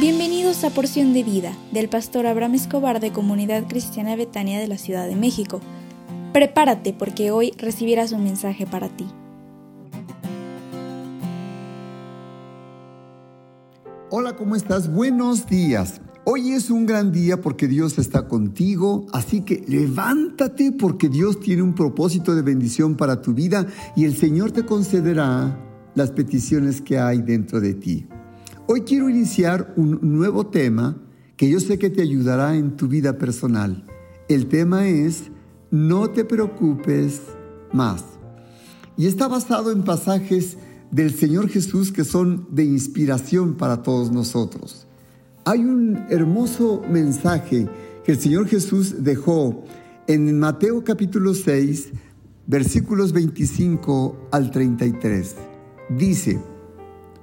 Bienvenidos a Porción de Vida del pastor Abraham Escobar de Comunidad Cristiana Betania de la Ciudad de México. Prepárate porque hoy recibirás un mensaje para ti. Hola, ¿cómo estás? Buenos días. Hoy es un gran día porque Dios está contigo, así que levántate porque Dios tiene un propósito de bendición para tu vida y el Señor te concederá las peticiones que hay dentro de ti. Hoy quiero iniciar un nuevo tema que yo sé que te ayudará en tu vida personal. El tema es No te preocupes más. Y está basado en pasajes del Señor Jesús que son de inspiración para todos nosotros. Hay un hermoso mensaje que el Señor Jesús dejó en Mateo capítulo 6, versículos 25 al 33. Dice,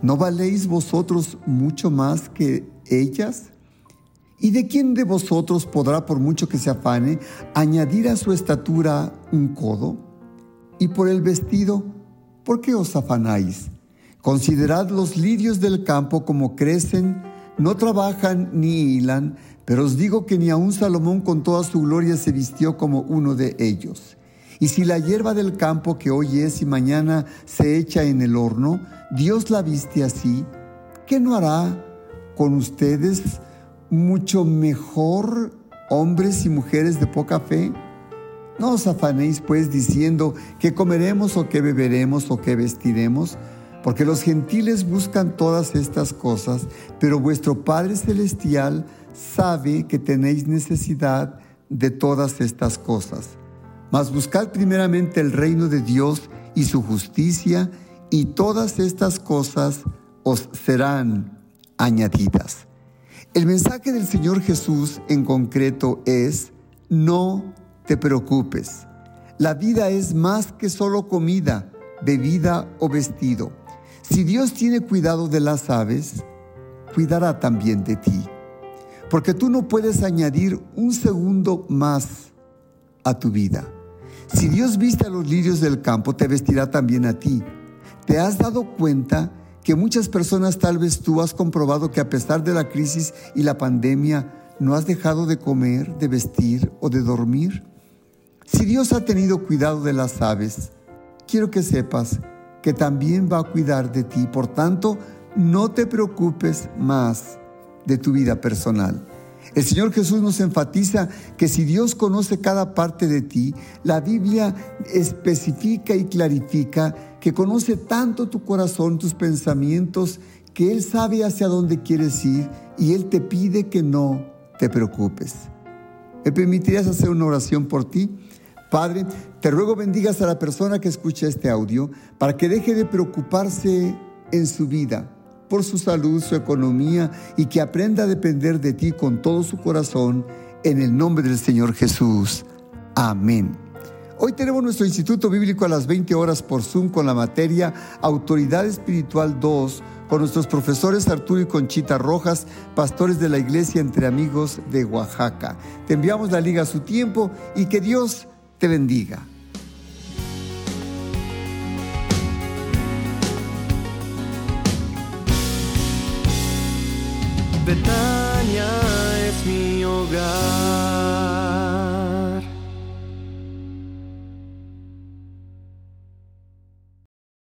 ¿No valéis vosotros mucho más que ellas? ¿Y de quién de vosotros podrá, por mucho que se afane, añadir a su estatura un codo? Y por el vestido, ¿por qué os afanáis? Considerad los lirios del campo como crecen, no trabajan ni hilan, pero os digo que ni aun Salomón con toda su gloria se vistió como uno de ellos. Y si la hierba del campo que hoy es y mañana se echa en el horno, Dios la viste así, ¿qué no hará con ustedes mucho mejor, hombres y mujeres de poca fe? No os afanéis pues diciendo que comeremos o que beberemos o que vestiremos, porque los gentiles buscan todas estas cosas, pero vuestro Padre Celestial sabe que tenéis necesidad de todas estas cosas. Mas buscad primeramente el reino de Dios y su justicia, y todas estas cosas os serán añadidas. El mensaje del Señor Jesús en concreto es, no te preocupes. La vida es más que solo comida, bebida o vestido. Si Dios tiene cuidado de las aves, cuidará también de ti porque tú no puedes añadir un segundo más a tu vida. Si Dios viste a los lirios del campo, te vestirá también a ti. ¿Te has dado cuenta que muchas personas, tal vez tú, has comprobado que a pesar de la crisis y la pandemia, no has dejado de comer, de vestir o de dormir? Si Dios ha tenido cuidado de las aves, quiero que sepas que también va a cuidar de ti. Por tanto, no te preocupes más de tu vida personal. El Señor Jesús nos enfatiza que si Dios conoce cada parte de ti, la Biblia especifica y clarifica que conoce tanto tu corazón, tus pensamientos, que Él sabe hacia dónde quieres ir y Él te pide que no te preocupes. ¿Me permitirías hacer una oración por ti? Padre, te ruego bendigas a la persona que escucha este audio para que deje de preocuparse en su vida por su salud, su economía y que aprenda a depender de ti con todo su corazón en el nombre del Señor Jesús. Amén. Hoy tenemos nuestro Instituto Bíblico a las 20 horas por Zoom con la materia Autoridad Espiritual 2 con nuestros profesores Arturo y Conchita Rojas, pastores de la Iglesia Entre Amigos de Oaxaca. Te enviamos la liga a su tiempo y que Dios te bendiga. Betania